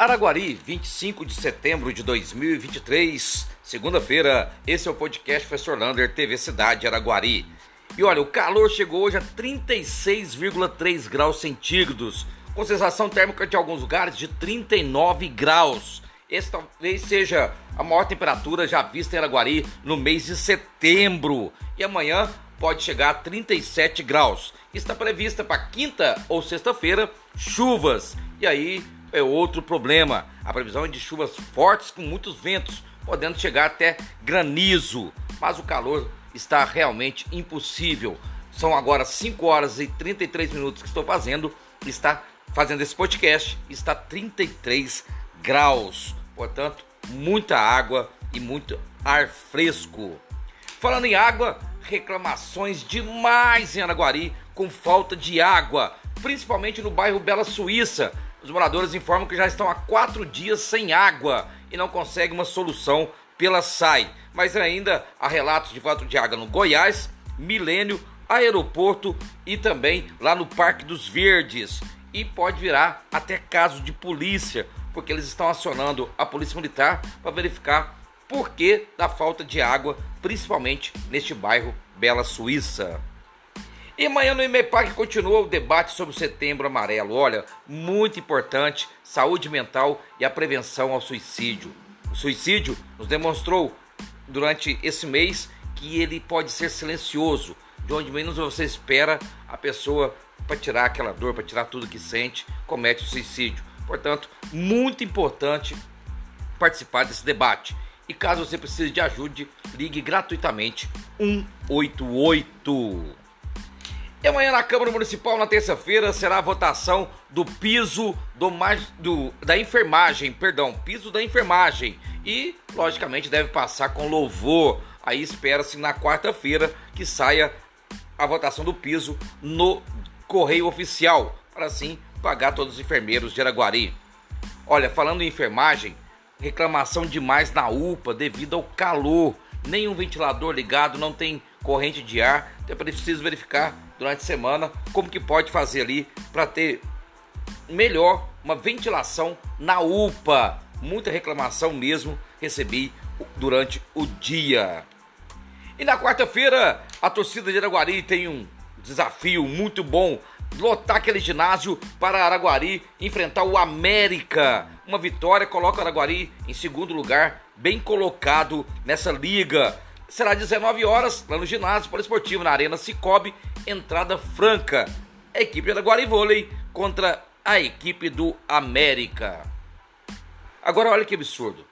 Araguari, 25 de setembro de 2023, segunda-feira. Esse é o podcast Professor Lander, TV Cidade Araguari. E olha, o calor chegou hoje a 36,3 graus centígrados, com sensação térmica de alguns lugares de 39 graus. Esse talvez seja a maior temperatura já vista em Araguari no mês de setembro. E amanhã pode chegar a 37 graus. Está prevista para quinta ou sexta-feira chuvas. E aí é outro problema. A previsão é de chuvas fortes com muitos ventos, podendo chegar até granizo. Mas o calor está realmente impossível. São agora 5 horas e 33 minutos que estou fazendo. Está fazendo esse podcast. Está 33 graus. Portanto, muita água e muito ar fresco. Falando em água, reclamações demais em Araguari com falta de água, principalmente no bairro Bela Suíça os moradores informam que já estão há quatro dias sem água e não conseguem uma solução pela SAI. Mas ainda há relatos de falta de água no Goiás, Milênio, Aeroporto e também lá no Parque dos Verdes. E pode virar até caso de polícia, porque eles estão acionando a Polícia Militar para verificar por que da falta de água, principalmente neste bairro Bela Suíça. E amanhã no IMEPAC continua o debate sobre o setembro amarelo. Olha, muito importante, saúde mental e a prevenção ao suicídio. O suicídio nos demonstrou durante esse mês que ele pode ser silencioso, de onde menos você espera a pessoa para tirar aquela dor, para tirar tudo que sente, comete o suicídio. Portanto, muito importante participar desse debate. E caso você precise de ajuda, ligue gratuitamente 188. E amanhã na Câmara Municipal, na terça-feira, será a votação do piso do, do, da enfermagem, perdão, piso da enfermagem. E, logicamente, deve passar com louvor. Aí espera-se na quarta-feira que saia a votação do piso no correio oficial, para assim pagar todos os enfermeiros de Araguari. Olha, falando em enfermagem, reclamação demais na UPA devido ao calor. Nenhum ventilador ligado, não tem corrente de ar. Então é preciso verificar durante a semana como que pode fazer ali para ter melhor uma ventilação na UPA. Muita reclamação mesmo recebi durante o dia. E na quarta-feira, a torcida de Araguari tem um desafio muito bom lotar aquele ginásio para Araguari enfrentar o América. Uma vitória coloca o Araguari em segundo lugar, bem colocado nessa liga. Será 19 horas lá no ginásio poliesportivo na Arena Cicobi entrada franca. A equipe da Guarivôlei contra a equipe do América. Agora olha que absurdo.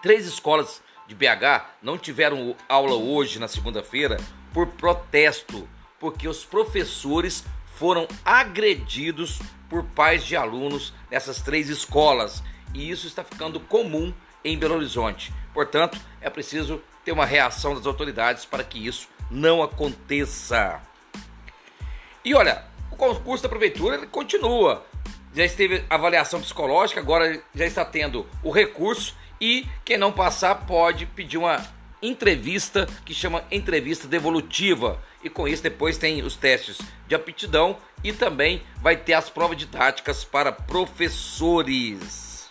Três escolas de BH não tiveram aula hoje na segunda-feira por protesto, porque os professores foram agredidos por pais de alunos nessas três escolas. E isso está ficando comum em Belo Horizonte. Portanto, é preciso ter uma reação das autoridades para que isso não aconteça. E olha, o concurso da prefeitura ele continua. Já esteve avaliação psicológica, agora já está tendo o recurso e quem não passar pode pedir uma entrevista que chama entrevista devolutiva. E com isso depois tem os testes de aptidão e também vai ter as provas didáticas para professores.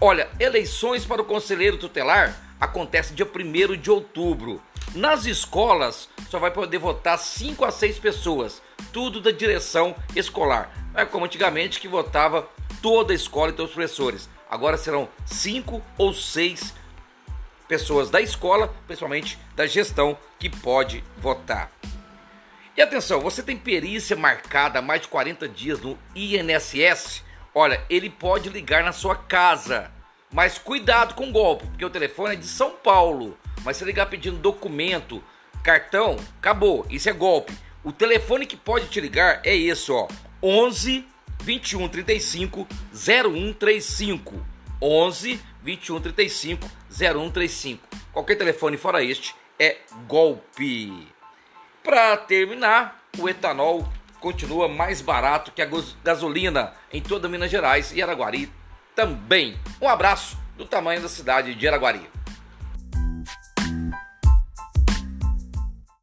Olha, eleições para o conselheiro tutelar acontecem dia 1 de outubro. Nas escolas, só vai poder votar 5 a 6 pessoas, tudo da direção escolar. Não é como antigamente que votava toda a escola e todos os professores. Agora serão 5 ou 6 pessoas da escola, principalmente da gestão, que pode votar. E atenção, você tem perícia marcada há mais de 40 dias no INSS? Olha, ele pode ligar na sua casa. Mas cuidado com o golpe, porque o telefone é de São Paulo. Mas se ligar pedindo documento, cartão, acabou. Isso é golpe. O telefone que pode te ligar é esse, ó. 11 21 35 0135. 11 21 35 0135. Qualquer telefone fora este é golpe. Para terminar, o etanol continua mais barato que a gasolina em toda Minas Gerais e Araguari também. Um abraço do tamanho da cidade de Araguari.